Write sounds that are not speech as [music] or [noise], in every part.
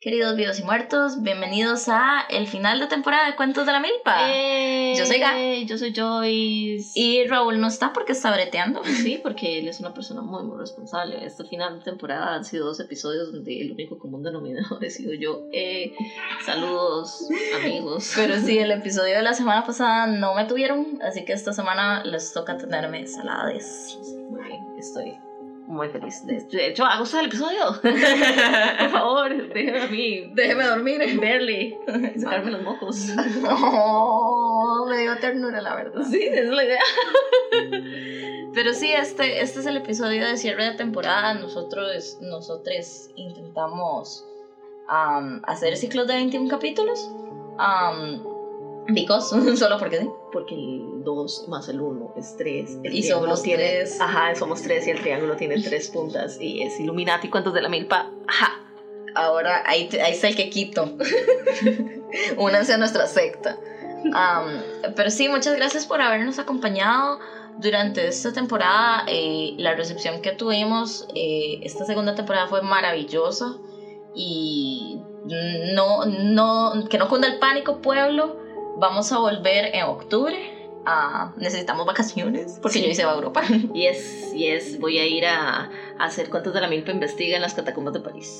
Queridos vivos y muertos, bienvenidos a el final de temporada de Cuentos de la Milpa. Eh, Yo soy Ga. Yo soy Joyce. Y Raúl no está porque está breteando. [laughs] Sí, porque él es una persona muy, muy responsable. Este final de temporada han sido dos episodios donde el único común denominador [laughs] he sido yo. Eh, saludos, amigos. [laughs] Pero sí, el episodio de la semana pasada no me tuvieron, así que esta semana les toca tenerme salades. Muy bien, estoy muy feliz. De, hecho, hago el episodio. [laughs] Por favor, déjeme a mí. Déjeme dormir. Verle. Sacarme los mocos. Oh, me dio ternura, la verdad. Sí, esa es la idea. [laughs] Pero sí, este, este es el episodio de cierre de temporada. Nosotros, nosotros intentamos um, hacer ciclos de 21 capítulos. Um, because, [laughs] solo porque sí. Porque el 2 más el 1 es 3. El Y triángulo somos tiene, tres. Ajá, somos 3 y el triángulo tiene [laughs] 3 puntas. Y es Illuminati, cuentos de la milpa. Ajá. Ahora ahí, ahí está el quequito. [laughs] Únanse a nuestra secta. Um, pero sí, muchas gracias por habernos acompañado durante esta temporada. Eh, la recepción que tuvimos eh, esta segunda temporada fue maravillosa. Y no, no, que no cunda el pánico, pueblo. Vamos a volver en octubre. Ah, necesitamos vacaciones porque Sí. yo hice a Europa. [laughs] Y es, y es, voy a ir a, a hacer cuentos de la milpa investiga en las catacumbas de París.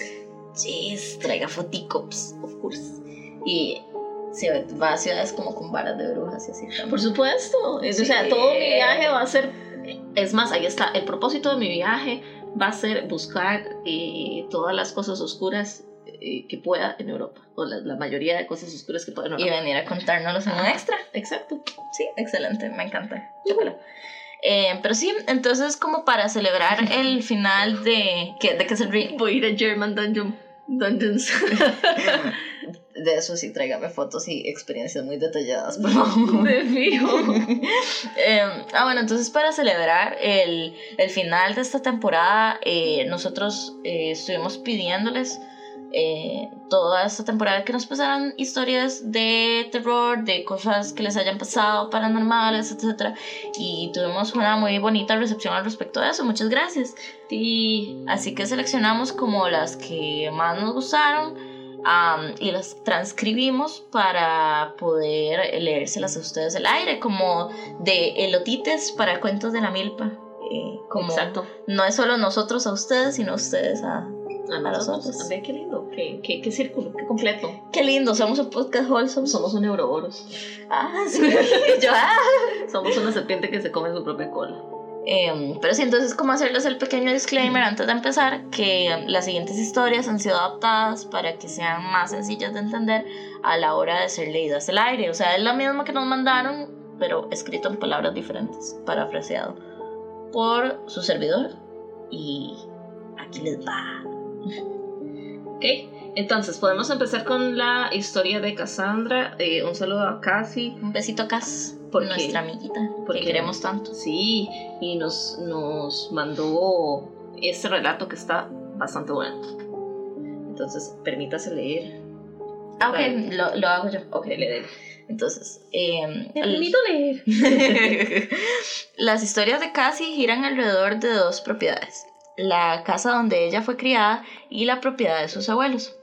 Yes, traiga foticops. Of course. Y se va a ciudades como con varas de brujas y así. también. Por supuesto. Es- O sea, Sí. todo mi viaje va a ser. Es más, ahí está. El propósito de mi viaje va a ser buscar eh, todas las cosas oscuras eh, que pueda en Europa. O la, la mayoría de cosas oscuras que pueda en y Europa. venir a contárnoslos en un extra. Exacto. Sí, excelente, me encanta. Chócala. Eh, pero sí, entonces como para celebrar el [laughs] final de... ¿qué, ¿De qué es el re- Voy a ir a German Dungeon, Dungeons. [laughs] De eso sí, tráigame fotos y experiencias muy detalladas, por [laughs] favor. de fijo. Eh, ah, bueno, entonces para celebrar el, el final de esta temporada, eh, nosotros eh, estuvimos pidiéndoles eh, toda esta temporada que nos pasaran historias de terror, de cosas que les hayan pasado, paranormales, etc. Y tuvimos una muy bonita recepción al respecto de eso. Muchas gracias. Sí. Así que seleccionamos como las que más nos gustaron am, y las transcribimos para poder leérselas a ustedes al aire, como de elotites para cuentos de la milpa. Eh, como Exacto. no es solo nosotros a ustedes, sino ustedes a... A nosotros. ver qué lindo. Qué, qué, qué círculo. Qué completo. Qué lindo, somos un podcast wholesome. Somos un neuroboros. Ah, sí, [laughs] yo, ah. Somos una serpiente que se come su propia cola. Em, pero sí, entonces como hacerles el pequeño disclaimer antes de empezar, que las siguientes historias han sido adaptadas para que sean más sencillas de entender a la hora de ser leídas al aire. O sea, es la misma que nos mandaron, pero escrito en palabras diferentes, parafraseado por su servidor. Y aquí les va. Ok, entonces podemos empezar con la historia de Cassandra. Eh, un saludo a Cassie. Un besito, Cas, ¿Por por nuestra amiguita, Porque que queremos tanto. Sí, y nos, nos mandó este relato que está bastante bueno. Entonces, permítase leer. Ah, ok, Vale. lo, lo hago yo. Ok, le doy. Entonces, el- Permito leer. [laughs] [laughs] Las historias de Cassie giran alrededor de dos propiedades. La casa donde ella fue criada y la propiedad de sus abuelos.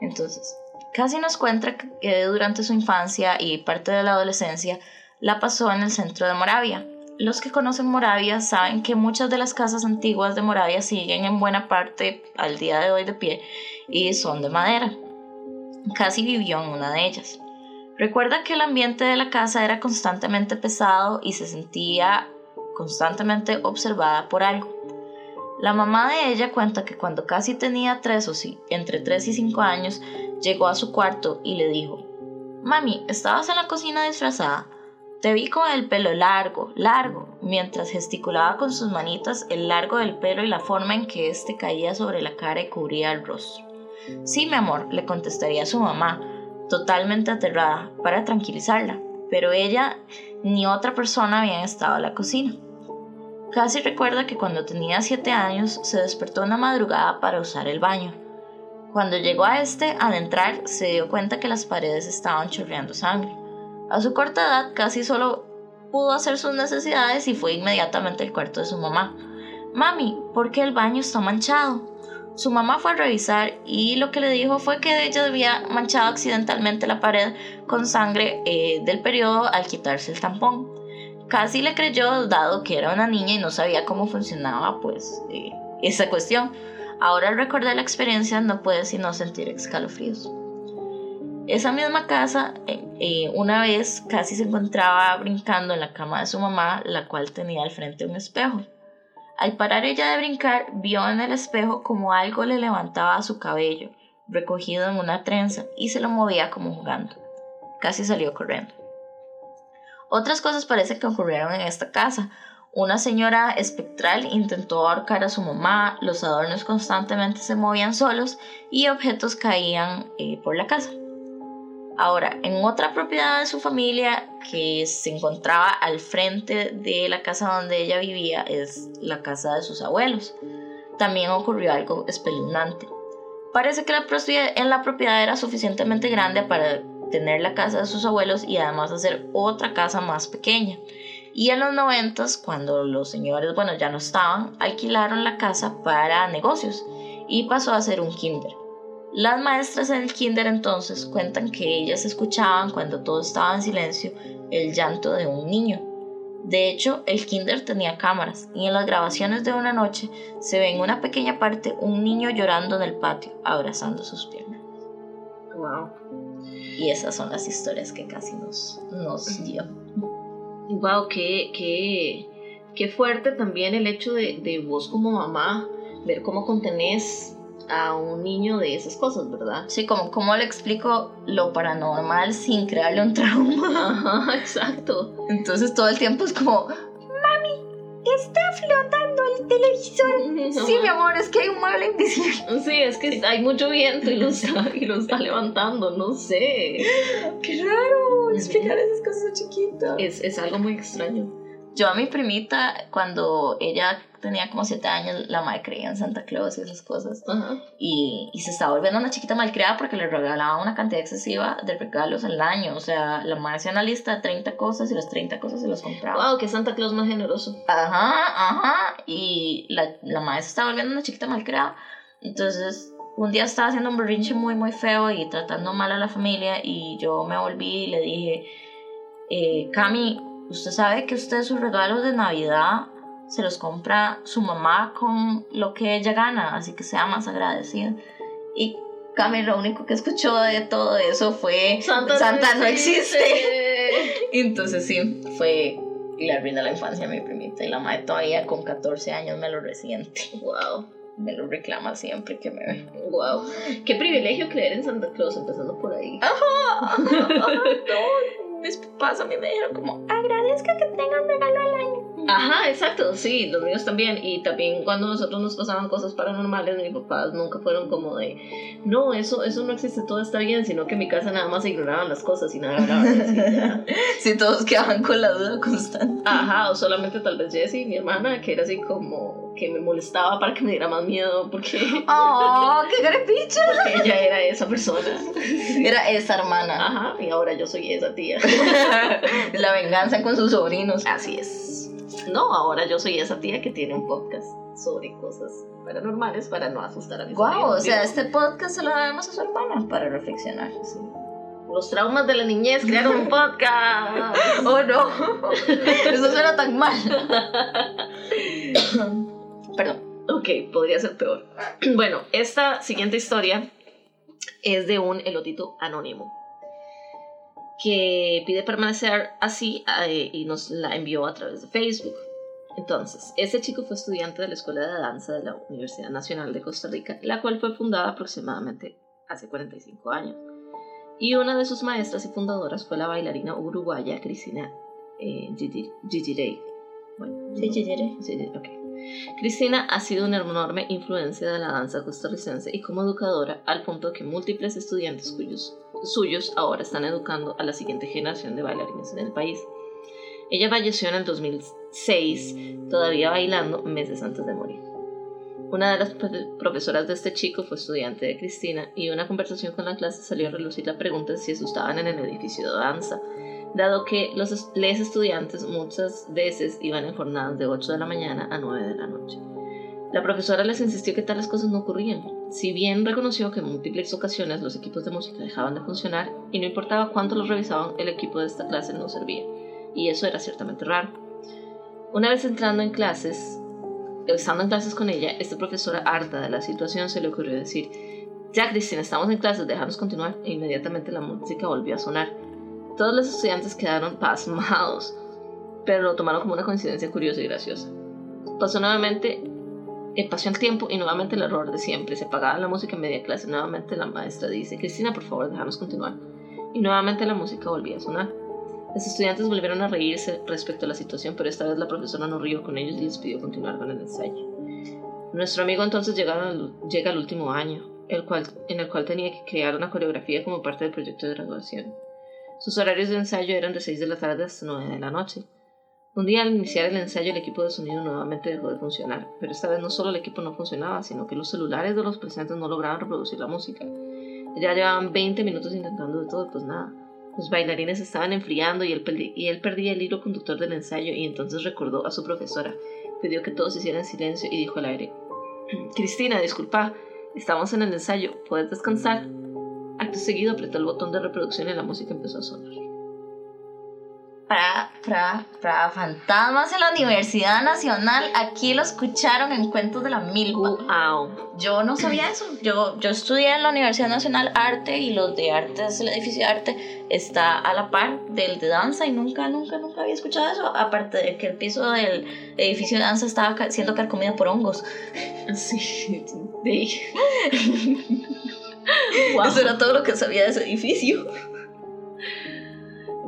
Entonces, Cassie nos cuenta que durante su infancia y parte de la adolescencia la pasó en el centro de Moravia. Los que conocen Moravia saben que muchas de las casas antiguas de Moravia siguen en buena parte al día de hoy de pie y son de madera. Cassie vivió en una de ellas. Recuerda que el ambiente de la casa era constantemente pesado y se sentía constantemente observada por algo. La mamá de ella cuenta que cuando casi tenía tres o sí, entre 3 y 5 años, llegó a su cuarto y le dijo, Mami, estabas en la cocina disfrazada. Te vi con el pelo largo, largo, mientras gesticulaba con sus manitas el largo del pelo y la forma en que éste caía sobre la cara y cubría el rostro. Sí, mi amor, le contestaría su mamá, totalmente aterrada, para tranquilizarla, pero ella ni otra persona habían estado en la cocina. Casi recuerda que cuando tenía 7 años se despertó una madrugada para usar el baño. Cuando llegó a este, al entrar, se dio cuenta que las paredes estaban chorreando sangre. A su corta edad, casi solo pudo hacer sus necesidades y fue inmediatamente al cuarto de su mamá. Mami, ¿por qué el baño está manchado? Su mamá fue a revisar y lo que le dijo fue que ella había manchado accidentalmente la pared con sangre eh, del periodo al quitarse el tampón. Casi le creyó dado que era una niña y no sabía cómo funcionaba pues eh, esa cuestión. Ahora al recordar la experiencia no puede sino sentir escalofríos. Esa misma casa, eh, una vez casi se encontraba brincando en la cama de su mamá, la cual tenía al frente un espejo. Al parar ella de brincar, vio en el espejo como algo le levantaba su cabello, recogido en una trenza, y se lo movía como jugando. Casi salió corriendo. Otras cosas parece que ocurrieron en esta casa. Una señora espectral intentó ahorcar a su mamá, los adornos constantemente se movían solos y objetos caían eh, por la casa. Ahora, en otra propiedad de su familia que se encontraba al frente de la casa donde ella vivía, es la casa de sus abuelos. También ocurrió algo espeluznante. Parece que la la propiedad era suficientemente grande para tener la casa de sus abuelos y además hacer otra casa más pequeña. Y en los noventas, cuando los señores, bueno, ya no estaban, alquilaron la casa para negocios y pasó a ser un kinder. Las maestras en el kinder entonces cuentan que ellas escuchaban cuando todo estaba en silencio el llanto de un niño. De hecho, el kinder tenía cámaras y en las grabaciones de una noche se ve en una pequeña parte un niño llorando en el patio, abrazando sus piernas. Wow. Y esas son las historias que casi nos, nos dio. Wow, qué, qué, qué fuerte también el hecho de, de vos como mamá, ver cómo contenés a un niño de esas cosas, ¿verdad? Sí, como cómo le explico lo paranormal sin crearle un trauma. Ajá, [laughs] exacto. Entonces todo el tiempo es como, está flotando el televisor. [laughs] Sí, mi amor, es que hay un mueble invisible. Sí, es que hay mucho viento y lo [laughs] está, y lo está levantando, no sé. Qué raro explicar esas cosas chiquitas. Es, es algo muy extraño. Yo a mi primita, cuando ella tenía como 7 años, la madre creía en Santa Claus y esas cosas. Y, y se estaba volviendo una chiquita malcriada porque le regalaba una cantidad excesiva de regalos al año. O sea, la madre hacía una lista de 30 cosas y las 30 cosas se las compraba. Wow, que Santa Claus más generoso. Ajá, ajá. Y la, la madre se estaba volviendo una chiquita malcriada. Entonces, un día estaba haciendo un berrinche muy, muy feo y tratando mal a la familia. Y yo me volví y le dije, eh, Cami, usted sabe que usted sus regalos de Navidad se los compra su mamá con lo que ella gana, así que sea más agradecida. Y Cami lo único que escuchó de todo eso fue Santa, no existe. [laughs] Entonces sí, fue la arruina la infancia de mi primita y la madre todavía con 14 años me lo resiente. Wow, Me lo reclama siempre que me ve. wow. Qué privilegio creer en Santa Claus, empezando por ahí. Ajá, no, [laughs] [laughs] mis papás a mí me dijeron como agradezca que tenga un regalo al año. Ajá, exacto, sí, los míos también. Y también cuando nosotros nos pasaban cosas paranormales, mis papás nunca fueron como de, no, eso, eso no existe, todo está bien, sino que en mi casa nada más se ignoraban las cosas y nada hablaban. [laughs] Si todos quedaban con la duda constante. Ajá, o solamente tal vez Jessie, mi hermana, que era así como que me molestaba para que me diera más miedo, porque, [laughs] ¡Oh, qué grepicha! [laughs] porque ella era esa persona. Era esa hermana. Ajá, y ahora yo soy esa tía. La venganza con sus sobrinos. Así es. No, ahora yo soy esa tía que tiene un podcast sobre cosas paranormales para no asustar a mis Wow, amigos. o sea, este podcast se lo debemos a su hermana para reflexionar. Los traumas de la niñez crearon un podcast. [laughs] Oh no, eso suena tan mal. [coughs] Perdón. Ok, podría ser peor. [clears throat] Bueno, esta siguiente historia es de un elotito anónimo que pide permanecer así eh, y nos la envió a través de Facebook. Entonces, este chico fue estudiante de la Escuela de Danza de la Universidad Nacional de Costa Rica, la cual fue fundada aproximadamente hace 45 años. Y una de sus maestras y fundadoras fue la bailarina uruguaya Cristina eh, Gigi- Gigirey. Bueno, Sí, Gigirey. Sí, ok. Cristina ha sido una enorme influencia de la danza costarricense y como educadora al punto que múltiples estudiantes suyos ahora están educando a la siguiente generación de bailarines en el país. Ella falleció en el 2006, todavía bailando meses antes de morir. Una de las profe- profesoras de este chico fue estudiante de Cristina y una conversación con la clase salió a relucir la pregunta de si estaban en el edificio de danza, dado que los es- les estudiantes muchas veces iban en jornadas de 8 de la mañana a 9 de la noche. La profesora les insistió que tales cosas no ocurrían, si bien reconoció que en múltiples ocasiones los equipos de música dejaban de funcionar y no importaba cuánto los revisaban, el equipo de esta clase no servía, y eso era ciertamente raro. Una vez entrando en clases, estando en clases con ella, esta profesora harta de la situación se le ocurrió decir, ya Cristina, estamos en clases, déjanos continuar, e inmediatamente la música volvió a sonar. Todos los estudiantes quedaron pasmados, pero lo tomaron como una coincidencia curiosa y graciosa. Pasó nuevamente eh, pasó el tiempo y nuevamente el error de siempre. Se apagaba la música en media clase. Nuevamente la maestra dice, Cristina, por favor, déjanos continuar. Y nuevamente la música volvía a sonar. Los estudiantes volvieron a reírse respecto a la situación, pero esta vez la profesora no rió con ellos y les pidió continuar con el ensayo. Nuestro amigo entonces llega al, al último año, el cual, en el cual tenía que crear una coreografía como parte del proyecto de graduación. Sus horarios de ensayo eran de 6 de la tarde hasta 9 de la noche. Un día al iniciar el ensayo el equipo de sonido nuevamente dejó de funcionar, pero esta vez no solo el equipo no funcionaba, sino que los celulares de los presentes no lograban reproducir la música. Ya llevaban 20 minutos intentando de todo, pues nada. Los bailarines estaban enfriando y él, y él perdía el hilo conductor del ensayo y entonces recordó a su profesora. Pidió que todos hicieran silencio y dijo al aire, Cristina, disculpa, estamos en el ensayo, ¿puedes descansar? Acto seguido apretó el botón de reproducción y la música empezó a sonar para, para, para fantasmas en la Universidad Nacional. Aquí lo escucharon en Cuentos de la Milpa. Wow. Yo no sabía eso. Yo, yo estudié en la Universidad Nacional Arte y los de arte, el edificio de arte, está a la par del de danza y nunca, nunca, nunca había escuchado eso. Aparte de que el piso del edificio de danza estaba siendo carcomido por hongos. Sí. sí. [laughs] Eso era todo lo que sabía de ese edificio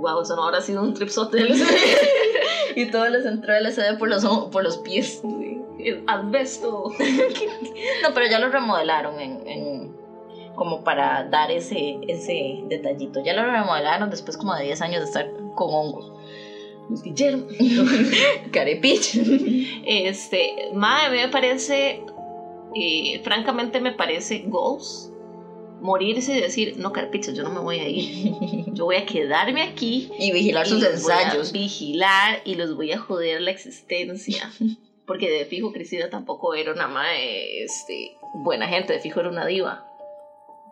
wow, eso no habrá sido un tripsote [laughs] y todo les entró LSD por los, por los pies. Asbesto. no, pero ya lo remodelaron en, como para dar ese, ese detallito. Ya lo remodelaron después como de 10 años de estar con hongos. Guillermo. [laughs] Carepich. Este, madre, me parece, eh, francamente me parece goals morirse y decir, no, carpichos, yo no me voy a ir. Yo voy a quedarme aquí. Y vigilar sus ensayos. vigilar y los voy a joder la existencia. [laughs] Porque de fijo Cristina tampoco era una madre, este, buena gente, de fijo era una diva.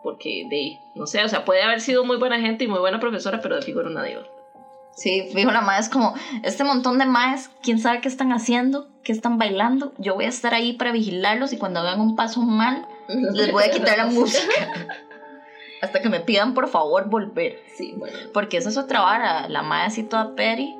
Porque de, no sé, o sea, puede haber sido muy buena gente y muy buena profesora, pero de fijo era una diva. Sí, fijo, la madre es como, este montón de maes, quién sabe qué están haciendo, qué están bailando. Yo voy a estar ahí para vigilarlos y cuando hagan un paso mal, [laughs] les voy a quitar la música. Hasta que me pidan por favor volver. Sí, bueno. Porque esa es otra vara. La madre así toda peri.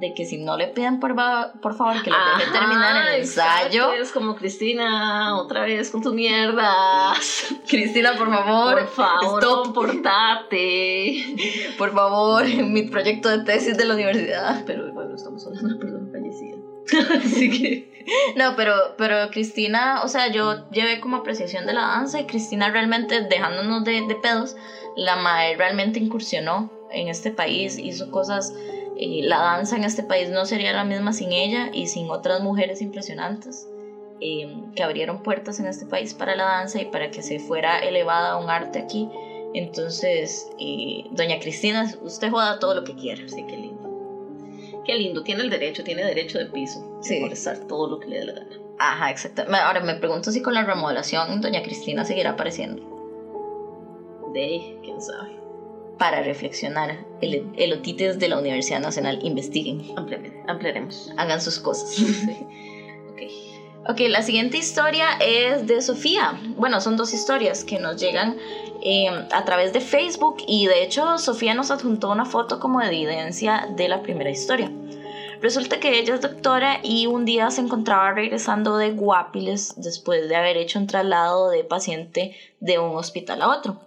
De que si no le piden por, por favor que le deje terminar el ensayo. Es como Cristina, otra vez con tus mierdas. [laughs] Cristina, por favor. Por favor, stop. portate. [laughs] Por favor, mi proyecto de tesis de la universidad. Pero bueno, estamos hablando [laughs] Así que. No, pero, pero Cristina, o sea, yo llevé como apreciación de la danza y Cristina realmente, dejándonos de, pedos, la madre realmente incursionó en este país, hizo cosas. y la danza en este país no sería la misma sin ella y sin otras mujeres impresionantes eh, que abrieron puertas en este país para la danza y para que se fuera elevada un arte aquí. Entonces, eh, doña Cristina, usted joda todo lo que quiera. Sí, qué lindo. Qué lindo, tiene el derecho, tiene derecho de piso. Sí. molestar todo lo que le dé la gana. Ajá, exacto. Ahora me pregunto si con la remodelación doña Cristina seguirá apareciendo. De, quién sabe. Para reflexionar, el, el otites de la Universidad Nacional, investiguen. ampliaremos. Hagan sus cosas. Sí. ok. Ok, la siguiente historia es de Sofía. Bueno, son dos historias que nos llegan eh, a través de Facebook y de hecho Sofía nos adjuntó una foto como evidencia de la primera historia. Resulta que ella es doctora y un día se encontraba regresando de Guapiles después de haber hecho un traslado de paciente de un hospital a otro.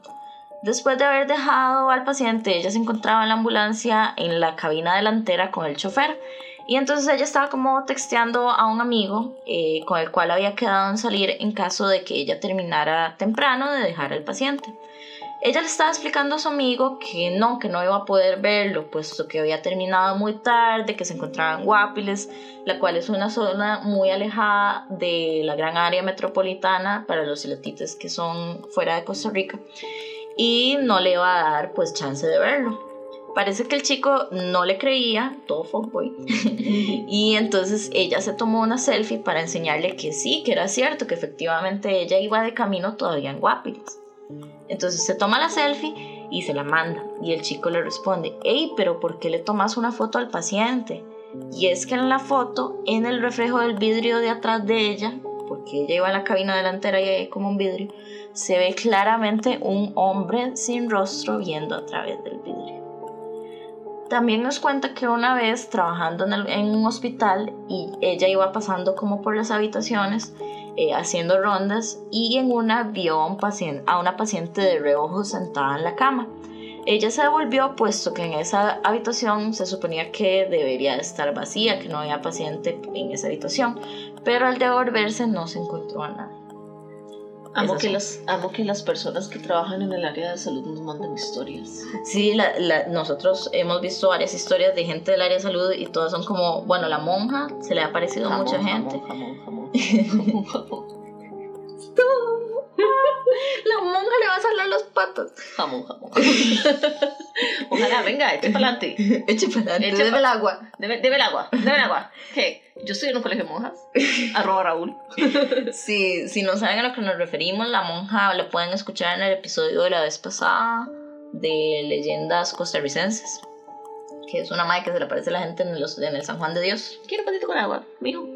Después de haber dejado al paciente, ella se encontraba en la ambulancia en la cabina delantera con el chofer. Y entonces ella estaba como texteando a un amigo eh, con el cual había quedado en salir en caso de que ella terminara temprano de dejar al paciente. Ella le estaba explicando a su amigo que no, que no iba a poder verlo, puesto que había terminado muy tarde, que se encontraba en Guapiles, la cual es una zona muy alejada de la gran área metropolitana para los celotites que son fuera de Costa Rica, y no le iba a dar pues chance de verlo. Parece que el chico no le creía, todo fuckboy, [laughs] y entonces ella se tomó una selfie para enseñarle que sí, que era cierto, que efectivamente ella iba de camino todavía en Guapiles. Entonces se toma la selfie y se la manda, y el chico le responde, hey, pero ¿por qué le tomas una foto al paciente? Y es que en la foto, en el reflejo del vidrio de atrás de ella, porque ella iba en la cabina delantera y hay como un vidrio, se ve claramente un hombre sin rostro viendo a través del vidrio. También nos cuenta que una vez trabajando en, un hospital y ella iba pasando como por las habitaciones eh, haciendo rondas y en una vio a, paciente, una paciente de reojo sentada en la cama. Ella se devolvió puesto que en esa habitación se suponía que debería estar vacía, que no había paciente en esa habitación, pero al devolverse no se encontró a nadie. Amo que, las, amo que las personas que trabajan en el área de salud nos manden historias. Sí, nosotros hemos visto varias historias de gente del área de salud y todas son como, bueno, la monja se le ha parecido a mucha gente. Jamón, jamón, jamón. jamón, [laughs] La monja le va a salir los patos. Jamón, jamón. [laughs] Ojalá, venga, eche para adelante. [laughs] Eche para adelante. Debe el agua. Debe, debe el agua. Debe el agua. ¿Qué? Yo estoy en un colegio de monjas. Arroba Raúl. sí, si no saben a lo que nos referimos, la monja lo pueden escuchar en el episodio de la vez pasada de leyendas costarricenses que es una madre que se le aparece a la gente en, los, en el San Juan de Dios. Quiero patito con agua, mijo.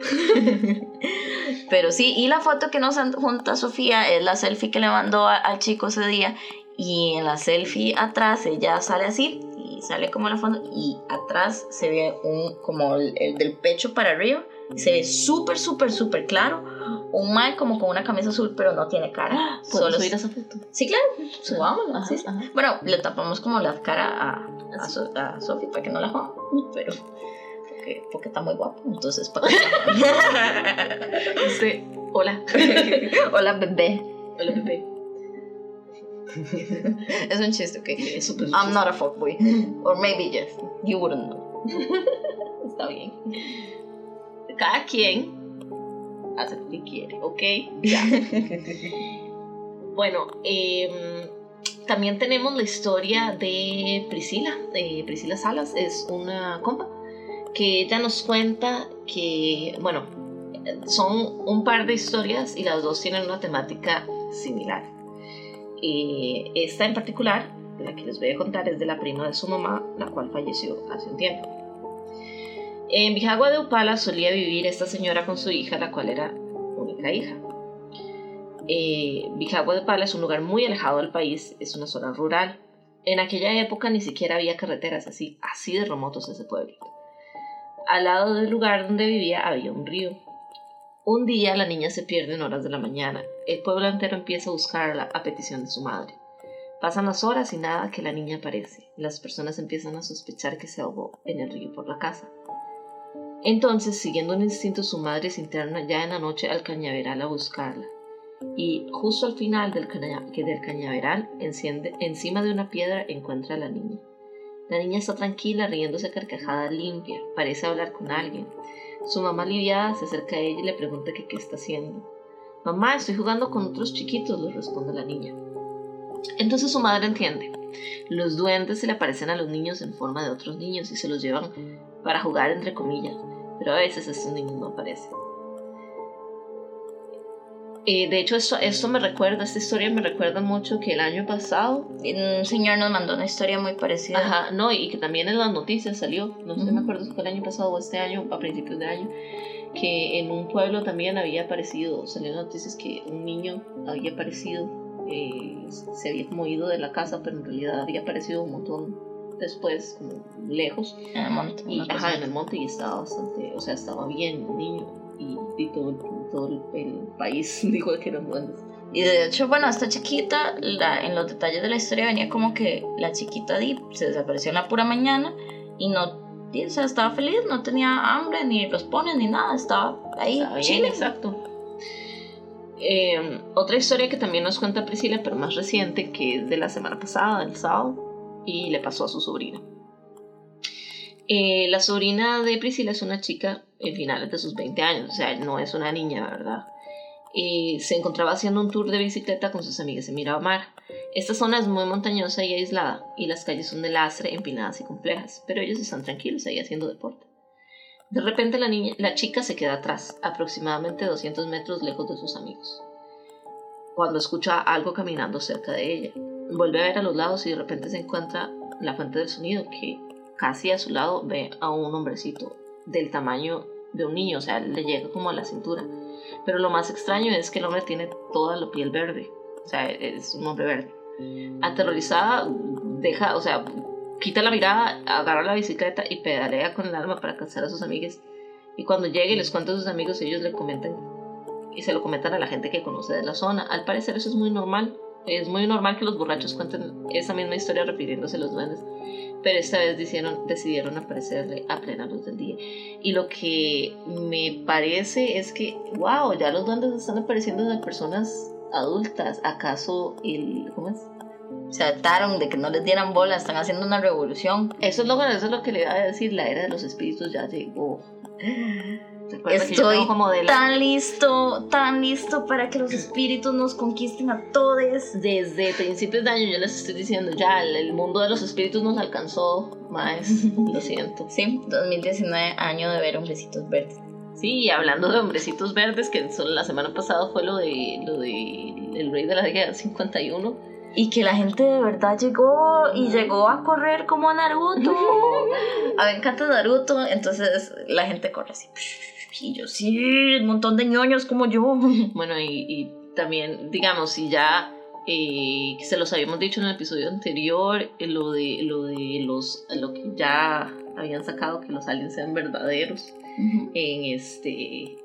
[laughs] Pero sí, y la foto que nos junta Sofía es la selfie que le mandó al chico ese día. Y en la selfie atrás ella sale así, y sale como la foto, y atrás se ve un, como el, del pecho para arriba, se ve súper, súper, súper claro. Un mal como con una camisa azul, pero no tiene cara. [gasps] ¿Puedo subir esa foto? Sí, claro, subámosla. Bueno, le tapamos como la cara a, a, Sofía para que no la joda, pero porque, está muy guapo, entonces para [laughs] sí. Hola. [laughs] Hola, bebé. Hola, bebé. [laughs] es un chiste, ok. I'm not a fuckboy. Or maybe yes. You wouldn't know. Está bien. Cada quien hace lo que quiere, ¿ok? Ya. [laughs] bueno, eh, también tenemos la historia de Priscila, de Priscila Salas, es una compa, que ella nos cuenta que, bueno, son un par de historias y las dos tienen una temática similar. Y esta en particular, la que les voy a contar, es de la prima de su mamá, la cual falleció hace un tiempo. En Bijagua de Upala solía vivir esta señora con su hija, la cual era única hija. Eh, Bijagua de Pala es un lugar muy alejado del país, es una zona rural. En aquella época ni siquiera había carreteras así, así de remotos ese pueblo. Al lado del lugar donde vivía había un río. Un día la niña se pierde en horas de la mañana. El pueblo entero empieza a buscarla a petición de su madre. Pasan las horas y nada que la niña aparece. Las personas empiezan a sospechar que se ahogó en el río por la casa. Entonces, siguiendo un instinto, su madre se interna ya en la noche al cañaveral a buscarla y justo al final del, cañaveral, enciende, encima de una piedra, encuentra a la niña. La niña está tranquila, riéndose a carcajada limpia, parece hablar con alguien. Su mamá aliviada se acerca a ella y le pregunta qué está haciendo. Mamá, estoy jugando con otros chiquitos, le responde la niña. Entonces su madre entiende. Los duendes se le aparecen a los niños en forma de otros niños y se los llevan para jugar entre comillas, pero a veces estos niños no aparecen. Eh, de hecho, esto, esto me recuerda, esta historia me recuerda mucho que el año pasado... Un señor nos mandó una historia muy parecida. Ajá, no, y que también en las noticias salió, no sé, me acuerdo si fue el año pasado o este año, a principios de año, que en un pueblo también había aparecido, salió noticias que un niño había aparecido, eh, se había como ido de la casa, pero en realidad había aparecido un montón después, como lejos. En el monte. ajá, en el monte y estaba bastante, o sea, estaba bien el niño y, todo, todo el, país [laughs] dijo que eran duendes. Y de hecho, bueno, esta chiquita, la, en los detalles de la historia venía como que la chiquita Deep se desapareció en la pura mañana y no, o sea, estaba feliz, no tenía hambre, ni los pone, ni nada, estaba ahí. Estaba exacto. Em, otra historia que también nos cuenta Priscila, pero más reciente, que es de la semana pasada, del sábado, y le pasó a su sobrina. Eh, la sobrina de Priscila es una chica en finales de sus 20 años, o sea, no es una niña, ¿verdad? y se encontraba haciendo un tour de bicicleta con sus amigas en Miramar. Esta zona es muy montañosa y aislada, y las calles son de lastre, empinadas y complejas, pero ellos están tranquilos ahí haciendo deporte. De repente la, niña, la chica se queda atrás, aproximadamente 200 metros lejos de sus amigos, cuando escucha algo caminando cerca de ella. Vuelve a ver a los lados y de repente se encuentra la fuente del sonido, que casi a su lado ve a un hombrecito del tamaño de un niño, o sea, le llega como a la cintura pero lo más extraño es que el hombre tiene toda la piel verde. O sea, es un hombre verde. Aterrorizada, deja, o sea, quita la mirada, agarra la bicicleta y pedalea con el arma para alcanzar a sus amigas. Y cuando llegue y les cuenta a sus amigos, ellos le comentan y se lo comentan a la gente que conoce de la zona. Al parecer eso es muy normal. Es muy normal que los borrachos cuenten esa misma historia repitiéndose los duendes pero esta vez decidieron, aparecerle a plena luz del día. Y lo que me parece es que, wow, ya los duendes están apareciendo de personas adultas. ¿Acaso el... ¿Cómo es? Se adaptaron de que no les dieran bola, están haciendo una revolución. Eso es lo, eso es lo que le iba a decir, la era de los espíritus ya llegó. Estoy tan listo, tan listo para que los espíritus nos conquisten a todos. Desde principios de año yo les estoy diciendo, ya el mundo de los espíritus nos alcanzó, más, [laughs] lo siento. Sí, 2019, año de ver hombrecitos verdes. Sí, hablando de hombrecitos verdes, que solo la semana pasada fue lo de, lo de El Rey de la Década 51 y que la gente de verdad llegó y llegó a correr como a Naruto. [laughs] a mí me encanta Naruto, entonces la gente corre así. Y yo, sí, un montón de ñoños como yo. [laughs] Bueno, y, también, digamos, si ya eh, se los habíamos dicho en el episodio anterior, eh, lo de, lo de los, lo que ya habían sacado, que los aliens sean verdaderos. En este,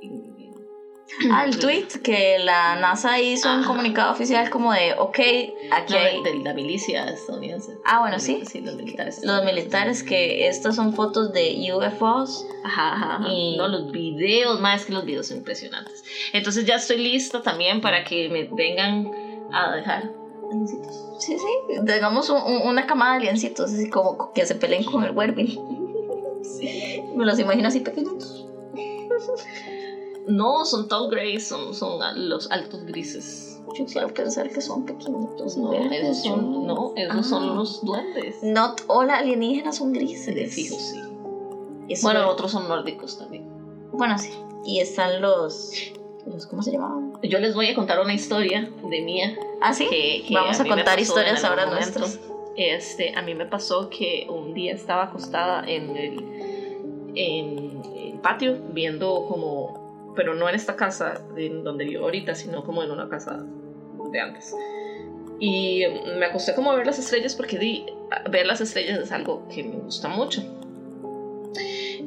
el tweet que la NASA hizo un comunicado oficial como de, ok, aquí hay... De la milicia estadounidense. Ah, bueno, sí. Sí, los militares. Los militares que estas son fotos de UFOs. Ajá, ajá. Y... No, los videos, más que los videos son impresionantes. Entonces ya estoy lista también para que me vengan a dejar Sí, sí, tengamos una camada de aliencitos, así como que se peleen con el Werbil. Sí. Me los imagino así pequeñitos. No, son tall grays, son, son los altos grises. Yo quiero pensar que son pequeñitos. No, esos son, no, esos son ah. los duendes. Not all alienígenas son grises. De fijo, sí. bueno, otros son nórdicos también. Bueno, sí. Y están los, los. ¿Cómo se llamaban? Yo les voy a contar una historia de mía. Ah, sí. Que, Vamos a, contar historias ahora nuestras. Este, a mí me pasó que un día estaba acostada en el, en el patio viendo como pero no en esta casa en donde vivo ahorita, sino como en una casa de antes. Y me acosté como a ver las estrellas porque di, ver las estrellas es algo que me gusta mucho.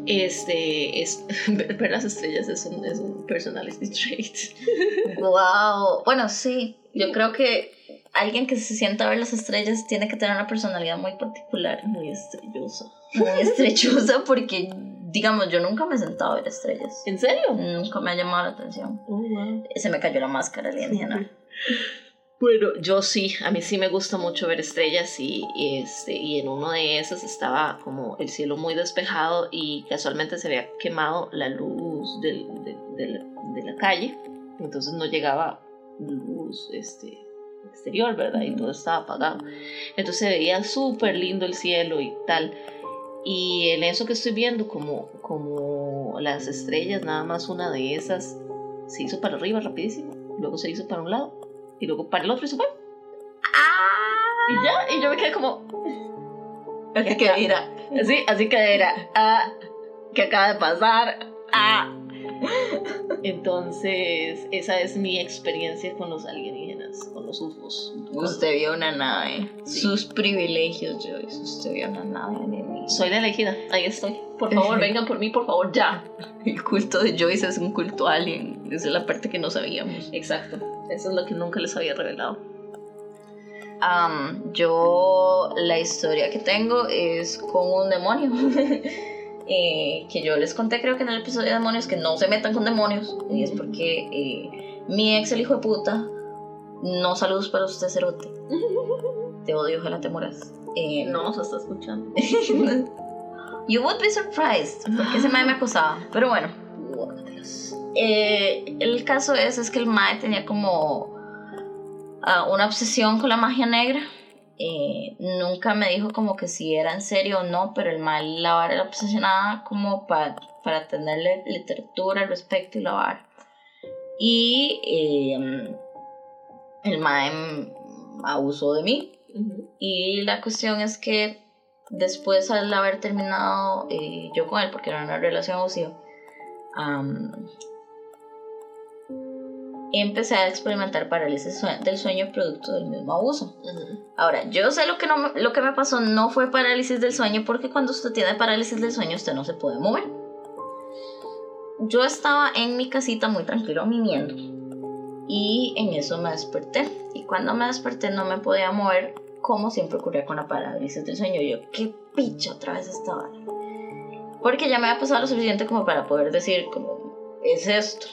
Este, es, [laughs] ver las estrellas es un, es un personality trait. [laughs] Wow. Bueno, sí. Yo creo que alguien que se sienta a ver las estrellas tiene que tener una personalidad muy particular. Muy estrellosa. Muy [laughs] estrechosa porque digamos, yo nunca me he sentado a ver estrellas. ¿En serio? Nunca me ha llamado la atención. Oh, Se me cayó la máscara alienígena. Bueno, yo sí, a mí sí me gusta mucho ver estrellas y, este, y en uno de esos estaba como el cielo muy despejado y casualmente se había quemado la luz del, de, la, de, la, calle, entonces no llegaba luz este, exterior, ¿verdad? Y todo estaba apagado. Entonces se veía súper lindo el cielo y tal. Y en eso que estoy viendo, como, como las estrellas, nada más una de esas se hizo para arriba rapidísimo, luego se hizo para un lado, y luego para el otro y se fue. ¡Ah! Y ya, y yo me quedé como. Así que era. Así, así que era. Ah, ¿qué acaba de pasar? Ah. Entonces, esa es mi experiencia con los alienígenas, con los UFOs. Usted vio una nave. Sus privilegios, Joyce. Usted vio una nave alienígena. Soy la elegida, ahí estoy. Por [laughs] favor, vengan por mí, por favor, ya. El culto de Joyce es un culto alien. Esa es la parte que no sabíamos. Exacto. Eso es lo que nunca les había revelado. yo, la historia que tengo es con un demonio. [laughs] Eh, que yo les conté creo que en el episodio de demonios que no se metan con demonios y es porque eh, mi ex el hijo de puta no saludos para usted cerote. Te odio ojalá te mueras. Eh, no se está escuchando. [laughs] You would be surprised porque ese madre me acosaba pero bueno. El caso es, es que el Mae tenía como ah, una obsesión con la magia negra. Eh, nunca me dijo como que si era en serio o no, pero el Mae la vara era obsesionada como para para tenerle literatura al respecto y la vara. Y eh, el Mae abusó de mí. Y la cuestión es que después al haber terminado eh, yo con él, porque era una relación abusiva, empecé a experimentar parálisis del sueño producto del mismo abuso. Ahora, yo sé lo que, no, lo que me pasó no fue parálisis del sueño, porque cuando usted tiene parálisis del sueño usted no se puede mover. Yo estaba en mi casita muy tranquilo mimiendo y en eso me desperté. Y cuando me desperté no me podía mover como siempre ocurría con la parálisis del sueño. Yo, qué picha otra vez estaba. Porque ya me había pasado lo suficiente como para poder decir, como, es esto.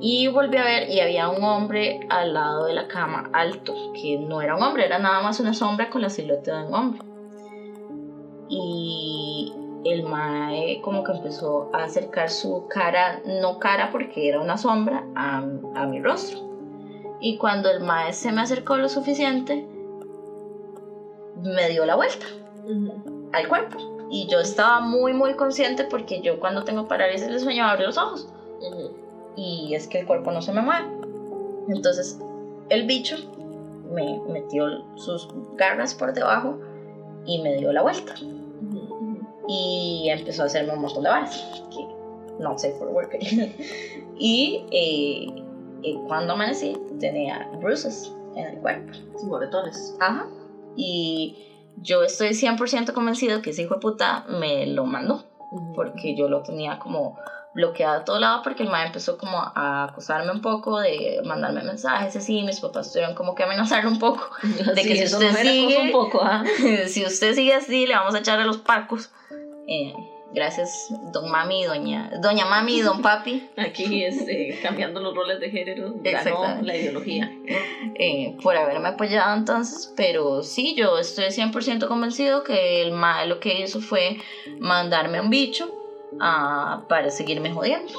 Y volví a ver y había un hombre al lado de la cama, alto, que no era un hombre, era nada más una sombra con la silueta de un hombre. Y el mae como que empezó a acercar su cara, no cara porque era una sombra, a, a mi rostro. Y cuando el mae se me acercó lo suficiente, me dio la vuelta al cuerpo. Y yo estaba muy, muy consciente porque yo cuando tengo parálisis de sueño abro los ojos. Y es que el cuerpo no se me mueve. Entonces el bicho me metió sus garras por debajo y me dio la vuelta. Y empezó a hacerme un montón de bares. Que no sé por work. [laughs] y eh, cuando amanecí tenía bruises en el cuerpo. Moretones. Ajá. Y yo estoy 100% convencido que ese hijo de puta me lo mandó. Porque yo lo tenía como bloqueado a todo lado porque el mae empezó como a acusarme un poco de mandarme mensajes así, mis papás tuvieron como que amenazarle un poco [laughs] de que si usted sigue un poco, ¿ah? [laughs] si usted sigue así le vamos a echar a los pacos eh, Gracias, don mami y doña, doña mami y don [laughs] papi. Aquí este, cambiando los roles de género, ganó la ideología. Eh, por haberme apoyado entonces, pero sí, yo estoy 100% convencido que el mal lo que hizo fue mandarme un bicho uh, para seguirme jodiendo.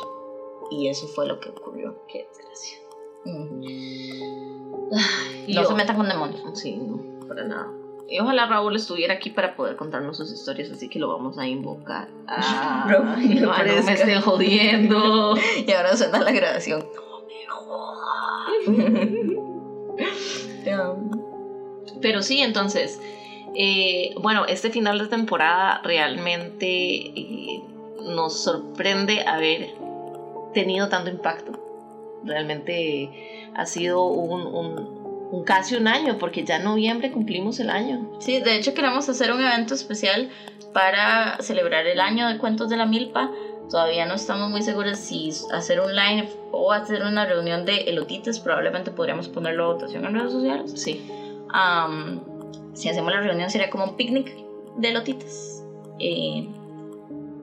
Y eso fue lo que ocurrió. Qué desgracia. no se metan con demonios. Sí, no, para nada. Y ojalá Raúl estuviera aquí para poder contarnos sus historias, así que lo vamos a invocar. [laughs] Ah, no, me estén jodiendo. [laughs] y ahora suena la grabación. No me [laughs] Pero sí, entonces, eh, bueno, este final de temporada realmente eh, nos sorprende haber tenido tanto impacto. Realmente ha sido un un casi un año, porque ya en noviembre cumplimos el año. Sí, de hecho queremos hacer un evento especial para celebrar el año de Cuentos de la Milpa. Todavía no estamos muy seguros si hacer un live o hacer una reunión de elotites. Probablemente podríamos ponerlo a votación en redes sociales. Sí. si hacemos la reunión sería como un picnic de elotites. Eh,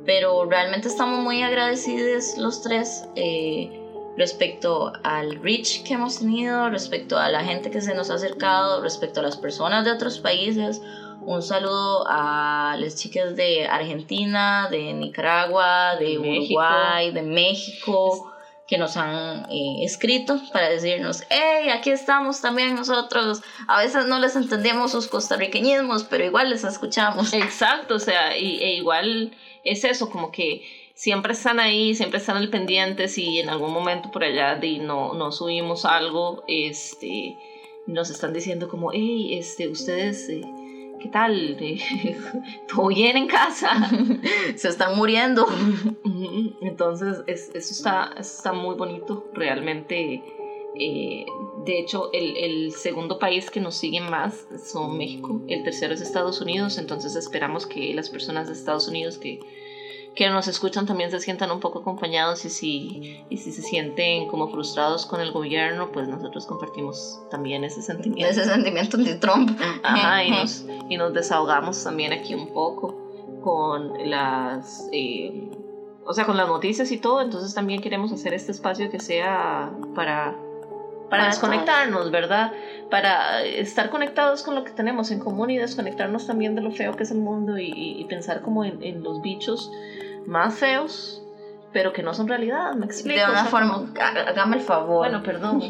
pero realmente estamos muy agradecidos los tres. Eh, respecto al reach que hemos tenido, respecto a la gente que se nos ha acercado, respecto a las personas de otros países. Un saludo a las chicas de Argentina, de Nicaragua, de, Uruguay, de México, que nos han eh, escrito para decirnos, hey, aquí estamos también nosotros. A veces no les entendemos sus costarriqueñismos, pero igual les escuchamos. Exacto, o sea, y, e igual es eso, como que siempre están ahí, siempre están al pendiente, si en algún momento por allá de no, no subimos algo, este, nos están diciendo como, hey, este, ustedes... Eh, ¿Qué tal? [laughs] ¿Todo bien en casa? [laughs] Se están muriendo. Entonces, eso, está, está muy bonito, realmente. Eh, de hecho, el, el, segundo país que nos sigue más son México, el tercero es Estados Unidos, entonces esperamos que las personas de Estados Unidos que que nos escuchan también se sientan un poco acompañados y si, y si se sienten como frustrados con el gobierno, pues nosotros compartimos también ese sentimiento. Ese sentimiento de Trump. Ajá, y nos, y nos desahogamos también aquí un poco con las... Eh, o sea, con las noticias y todo, entonces también queremos hacer este espacio que sea para, para, desconectarnos, ¿verdad? Para estar conectados con lo que tenemos en común y desconectarnos también de lo feo que es el mundo y, y pensar como en, en los bichos más feos, pero que no son realidad, me explico. De O una sea, forma, como- hágame el favor. Bueno, perdón. [laughs]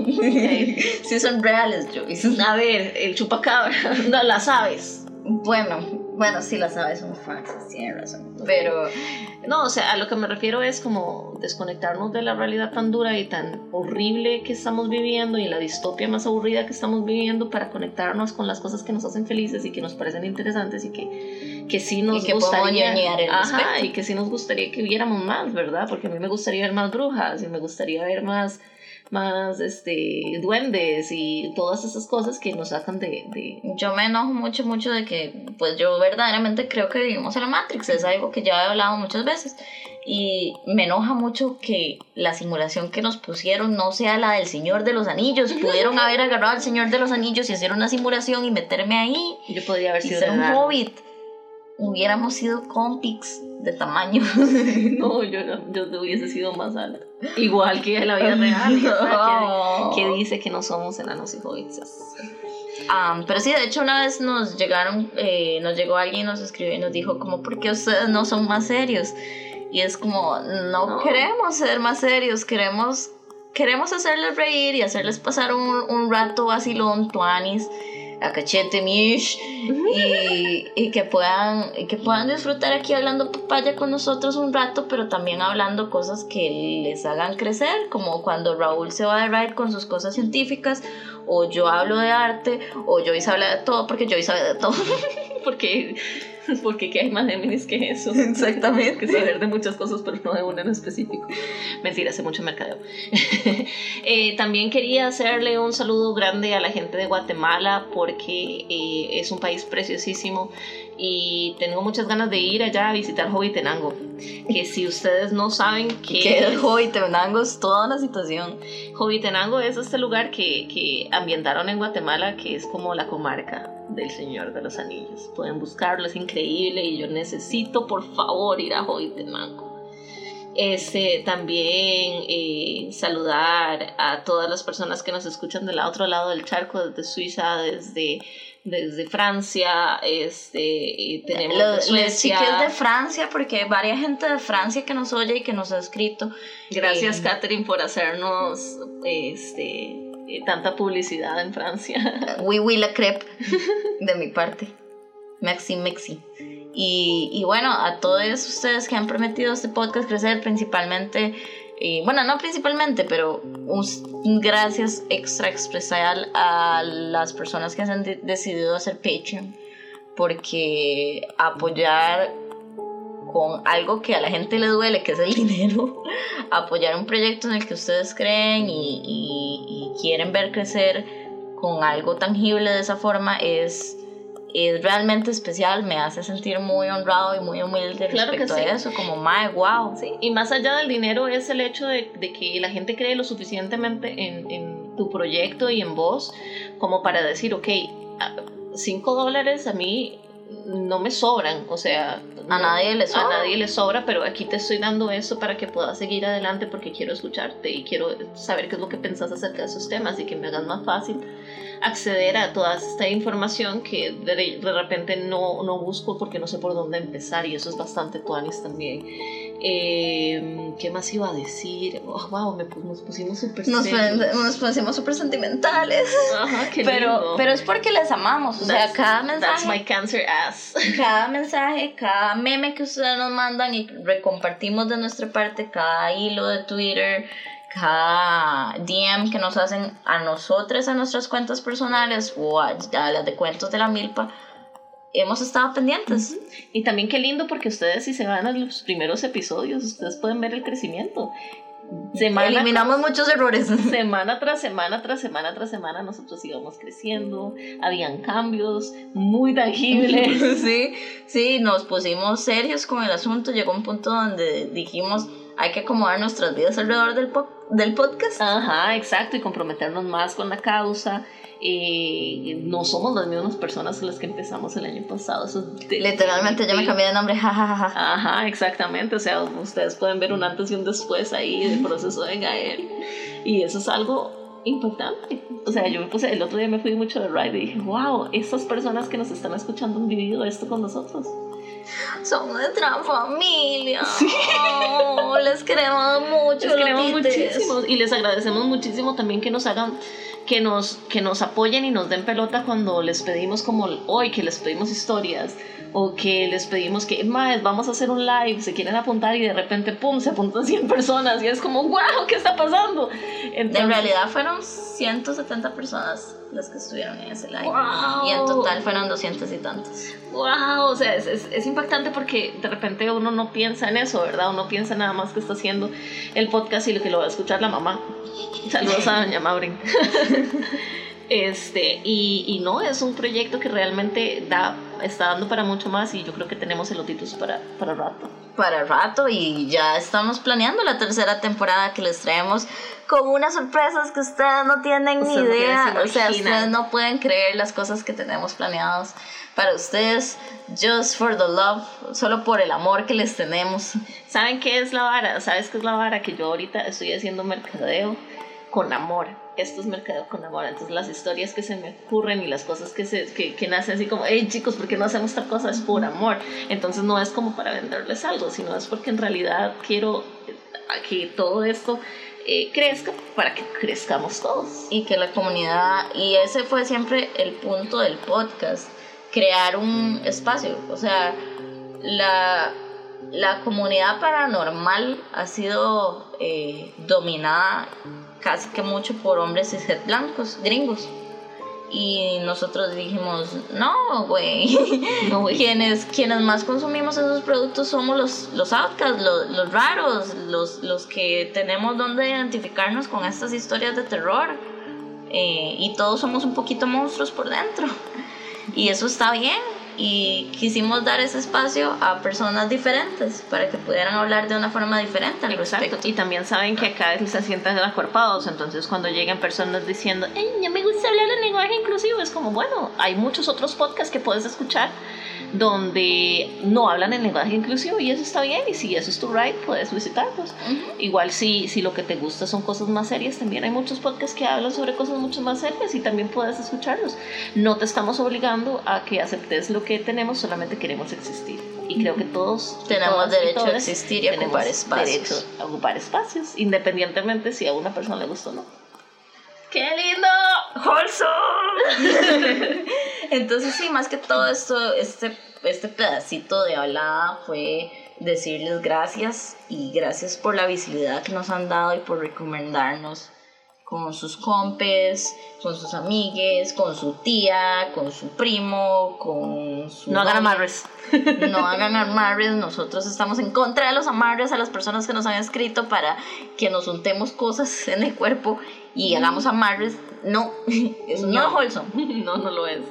Sí son reales, Joyce. A ver, el chupacabra, [laughs] no las aves. Bueno, bueno, sí las aves son falsas, tienen razón. Pero No, o sea, a lo que me refiero es como desconectarnos de la realidad tan dura y tan horrible que estamos viviendo y la distopia más aburrida que estamos viviendo para conectarnos con las cosas que nos hacen felices y que nos parecen interesantes y que, que sí nos Y que gustaría. al Ajá, y que sí nos gustaría que viéramos más, ¿verdad? Porque a mí me gustaría ver más brujas y me gustaría ver más más este duendes y todas esas cosas que nos sacan de, de yo me enojo mucho, mucho de que, pues yo verdaderamente creo que vivimos en la Matrix, es algo que ya he hablado muchas veces. Y me enoja mucho que la simulación que nos pusieron no sea la del Señor de los Anillos. [laughs] Pudieron haber agarrado al Señor de los Anillos y hacer una simulación y meterme ahí yo podría haber y sido ser un hobbit. Hubiéramos sido compics de tamaño. [laughs] No, yo, yo hubiese sido más alta. Igual que la vida real. [laughs] o sea, que, que dice que no somos enanos y hobbits. Am, pero sí, de hecho una vez nos llegaron, eh, nos llegó alguien, nos escribió y nos dijo como, ¿por qué ustedes no son más serios? Y es como, no, No. queremos ser más serios, queremos, queremos hacerles reír y hacerles pasar un, un rato vacilón, tuanis, a cachete mish, y, que puedan, que puedan disfrutar aquí hablando papaya con nosotros un rato, pero también hablando cosas que les hagan crecer, como cuando Raúl se va de ride con sus cosas científicas, o yo hablo de arte, o Joyce habla de todo, porque Joyce sabe de todo. [laughs] Porque, [laughs] porque ¿qué hay más Géminis que eso? Exactamente. que saber de muchas cosas, pero no de una en específico. Mentira, hace mucho mercadeo. [laughs] Eh, también quería hacerle un saludo grande a la gente de Guatemala porque eh, es un país preciosísimo y tengo muchas ganas de ir allá a visitar Jovitenango. Que si ustedes no saben qué Que es el Jovitenango es toda una situación. Jovitenango es este lugar que, que ambientaron en Guatemala, que es como la comarca del Señor de los Anillos. Pueden buscarlo, es increíble y yo necesito por favor ir a Jovitenango. Este, también eh, saludar a todas las personas que nos escuchan del otro lado del charco, desde Suiza, desde, desde Francia, este, tenemos de Lo- Les Suecia. chiques de Francia, porque hay varias gente de Francia que nos oye y que nos ha escrito. Gracias, Eh, Catherine, por hacernos este, eh, tanta publicidad en Francia. [laughs] Oui, oui, la crepe, de mi parte. Maxi, Maxi. Y, bueno, a todos ustedes que han permitido este podcast crecer, principalmente, y bueno, no principalmente, pero un gracias extra especial a las personas que han de- decidido hacer Patreon, porque apoyar con algo que a la gente le duele, que es el [laughs] dinero, apoyar un proyecto en el que ustedes creen y, y- y quieren ver crecer con algo tangible de esa forma es, es realmente especial, me hace sentir muy honrado y muy humilde Claro que respecto sí. a eso, como mae, wow. Sí, y más allá del dinero es el hecho de, de que la gente cree lo suficientemente en, en tu proyecto y en vos como para decir, ok, a- cinco dólares a mí no me sobran, o sea... A nadie le A sobra. nadie le sobra, pero aquí te estoy dando eso para que puedas seguir adelante porque quiero escucharte y quiero saber qué es lo que pensás acerca de esos temas y que me hagas más fácil acceder a toda esta información que de, de repente no, no busco porque no sé por dónde empezar y eso es bastante tuanis también. Eh, ¿Qué más iba a decir? Oh, wow, me, pu- nos pusimos súper Nos, nos pusimos súper sentimentales, Ajá, qué [laughs] pero, lindo. pero es porque les amamos, o sea, cada That's my mensaje, cancer ass. [laughs] cada mensaje, cada meme que ustedes nos mandan y recompartimos de nuestra parte, cada hilo de Twitter, cada DM que nos hacen a nosotros, a nuestras cuentas personales o a, a las de cuentos de la milpa, hemos estado pendientes. Y también qué lindo porque ustedes si se van a los primeros episodios, ustedes pueden ver el crecimiento. Semana Eliminamos muchos errores. [laughs] semana tras semana, tras semana, tras semana, nosotros íbamos creciendo, habían cambios muy tangibles. [laughs] Sí, sí, nos pusimos serios con el asunto. Llegó un punto donde dijimos hay que acomodar nuestras vidas alrededor del, po- del podcast. Ajá, exacto, y comprometernos más con la causa. Eh, no somos las mismas personas a las que empezamos el año pasado. Eso es Literalmente yo me cambié de nombre, [laughs] jajajaja. Ajá, exactamente. O sea, ustedes pueden ver un antes y un después ahí del proceso de Gael. Y eso es algo importante. O sea, yo me puse, el otro día me fui mucho de ride y dije, wow, estas personas que nos están escuchando han vivido esto con nosotros. Son nuestra familia. [laughs] Oh, les queremos mucho. Les queremos muchísimo y les agradecemos muchísimo también que nos hagan que nos, que nos apoyen y nos den pelota cuando les pedimos como hoy, que les pedimos historias o que les pedimos que, más, vamos a hacer un live, se quieren apuntar y de repente, pum, se apuntan [laughs] 100 personas y es como, wow, ¿qué está pasando? En realidad fueron 170 personas las que estuvieron en ese live. Wow. Y en total fueron 200 y tantos. wow, o sea, es, es, es, impactante porque de repente uno no piensa en eso, ¿verdad? Uno piensa nada más que está haciendo el podcast y lo que lo va a escuchar la mamá. Saludos a doña Maureen. [laughs] Este, y, y, no, es un proyecto que realmente da, está dando para mucho más y yo creo que tenemos elotitos para, para rato. Para rato y ya estamos planeando la tercera temporada que les traemos con unas sorpresas que ustedes no tienen ni idea. o sea, ustedes no pueden creer las cosas que tenemos planeadas para ustedes, just for the love, solo por el amor que les tenemos. ¿Saben qué es la vara? ¿Sabes qué es la vara? Que yo ahorita estoy haciendo mercadeo con amor esto es mercadeo con amor. Entonces las historias que se me ocurren y las cosas que, se, que, que nacen así como, hey chicos, ¿por qué no hacemos esta cosa? Es por amor. Entonces no es como para venderles algo, sino es porque en realidad quiero que todo esto eh, crezca para que crezcamos todos. Y que la comunidad, y ese fue siempre el punto del podcast, crear un espacio. O sea, la, la comunidad paranormal ha sido eh, dominada casi que mucho por hombres y ser blancos, gringos. Y nosotros dijimos, no, güey. [laughs] No, quienes, quienes más consumimos esos productos somos los, los outcasts, los, los raros, los, los que tenemos donde identificarnos con estas historias de terror. Eh, y todos somos un poquito monstruos por dentro. Y eso está bien y quisimos dar ese espacio a personas diferentes para que pudieran hablar de una forma diferente al Exacto. respecto. Y también saben que acá se sientan acuerpados, entonces cuando llegan personas diciendo, Ey, ya me gusta hablar el lenguaje inclusivo, es como, bueno, hay muchos otros podcasts que puedes escuchar donde no hablan el lenguaje inclusivo y eso está bien y si eso es tu right puedes visitarlos uh -huh. igual si, si lo que te gusta son cosas más serias también hay muchos podcasts que hablan sobre cosas mucho más serias y también puedes escucharlos no te estamos obligando a que aceptes lo que tenemos solamente queremos existir y creo que todos tenemos derecho a existir y a ocupar espacios derecho a ocupar espacios independientemente si a una persona le gusta o no ¡Qué lindo! ¡Wholesome! [laughs] Entonces sí, más que todo esto, este, este pedacito de hablada fue decirles gracias y gracias por la visibilidad que nos han dado y por recomendarnos con sus compes, con sus amigues, con su tía, con su primo, con su... No hagan amarres. No hagan amarres, nosotros estamos en contra de los amarres a las personas que nos han escrito para que nos untemos cosas en el cuerpo y hagamos amarres. No, [laughs] eso no, no es wholesome. No, no lo es.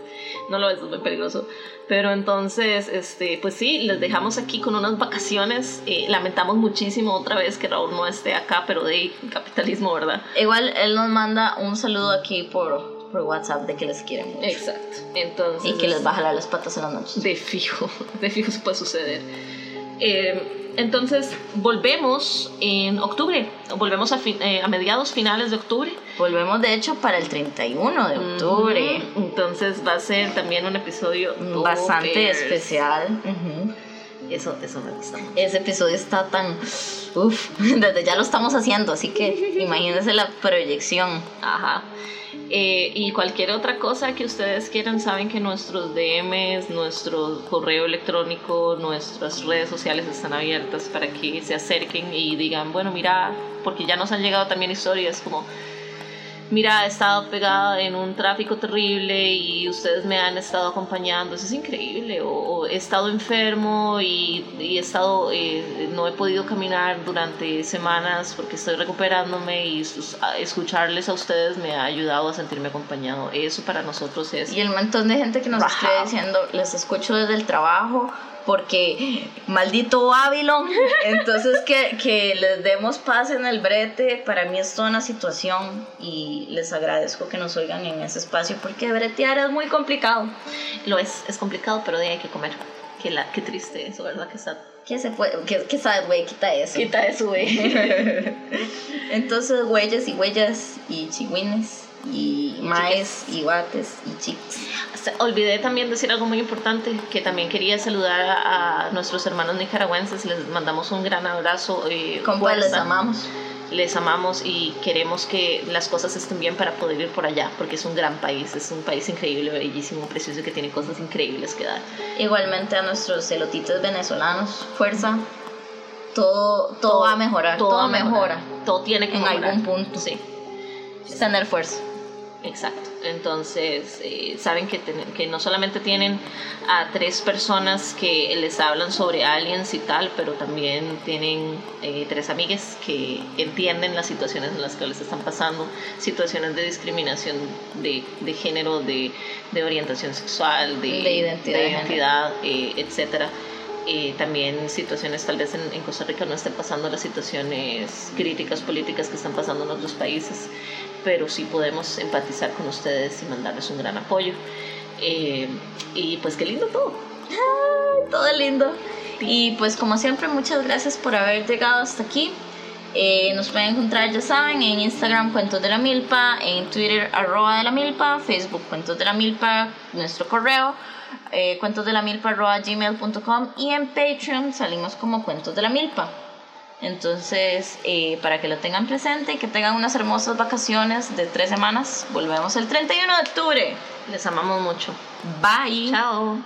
No lo es, es muy peligroso. Pero entonces, este, pues sí, les dejamos aquí con unas vacaciones. Eh, lamentamos muchísimo otra vez que Raúl no esté acá, pero de capitalismo, ¿verdad? Igual él nos manda un saludo aquí por, por WhatsApp de que les quiere mucho. Exacto. Entonces, y que les va a jalar las patas en la noche. De fijo, [laughs] de fijo se puede suceder. Eh, entonces volvemos en octubre, volvemos a, fin, eh, a, mediados finales de octubre. Volvemos de hecho para el 31 de octubre. Mm. Entonces va a ser también un episodio bastante especial. Uh -huh. Eso, eso me gusta mucho. Ese episodio está tan... Uf, [laughs] desde ya lo estamos haciendo, así que imagínense la proyección. Ajá. Eh, y cualquier otra cosa que ustedes quieran, saben que nuestros DMs, nuestro correo electrónico, nuestras redes sociales están abiertas para que se acerquen y digan, bueno, mira, porque ya nos han llegado también historias como, mira, he estado pegada en un tráfico terrible y ustedes me han estado acompañando, eso es increíble, o, o he estado enfermo y, y he estado, eh, no he podido caminar durante semanas porque estoy recuperándome y escucharles a ustedes me ha ayudado a sentirme acompañado, eso para nosotros es... Y el montón de gente que nos wow. escribe diciendo, les escucho desde el trabajo, porque maldito Babylon, entonces que, que, les demos paz en el brete, para mí es toda una situación y les agradezco que nos oigan en ese espacio porque bretear es muy complicado. Lo es, es complicado, pero de ahí hay que comer. Qué, la, qué triste eso, ¿verdad? Que está... ¿Qué se puede? ¿Qué, qué sabes, güey? Quita eso. Quita eso, güey. [laughs] entonces, huellas y huellas y chigüines y maes y guates y chicos. Olvidé también decir algo muy importante, que también quería saludar a, nuestros hermanos nicaragüenses, les mandamos un gran abrazo. Eh, Compa, les amamos. Les amamos y queremos que las cosas estén bien para poder ir por allá, porque es un gran país, es un país increíble, bellísimo, precioso, que tiene cosas increíbles que dar. Igualmente a nuestros celotitos venezolanos, fuerza, todo, todo, va a mejorar, todo, mejora. Todo tiene que en algún punto. Sí. tener fuerza. Exacto. Entonces, eh, saben que, que no solamente tienen a tres personas que les hablan sobre aliens y tal, pero también tienen eh, tres amigas que entienden las situaciones en las que les están pasando, situaciones de discriminación de, de género, de, de, orientación sexual, de, identidad, de identidad eh, etcétera. también situaciones tal vez en, en, Costa Rica no estén pasando las situaciones críticas políticas que están pasando en otros países pero sí podemos empatizar con ustedes y mandarles un gran apoyo. Eh, y pues qué lindo todo. todo lindo. Y pues como siempre, muchas gracias por haber llegado hasta aquí. Eh, nos pueden encontrar, ya saben, en Instagram Cuentos de la Milpa, en Twitter arroba de la Milpa, Facebook Cuentos de la Milpa, nuestro correo eh, cuentos de la milpa arroba gmail.com y en Patreon salimos como Cuentos de la Milpa. Entonces, eh, para que lo tengan presente y que tengan unas hermosas vacaciones de tres semanas, volvemos el 31 de octubre. Les amamos mucho. Bye. Chao.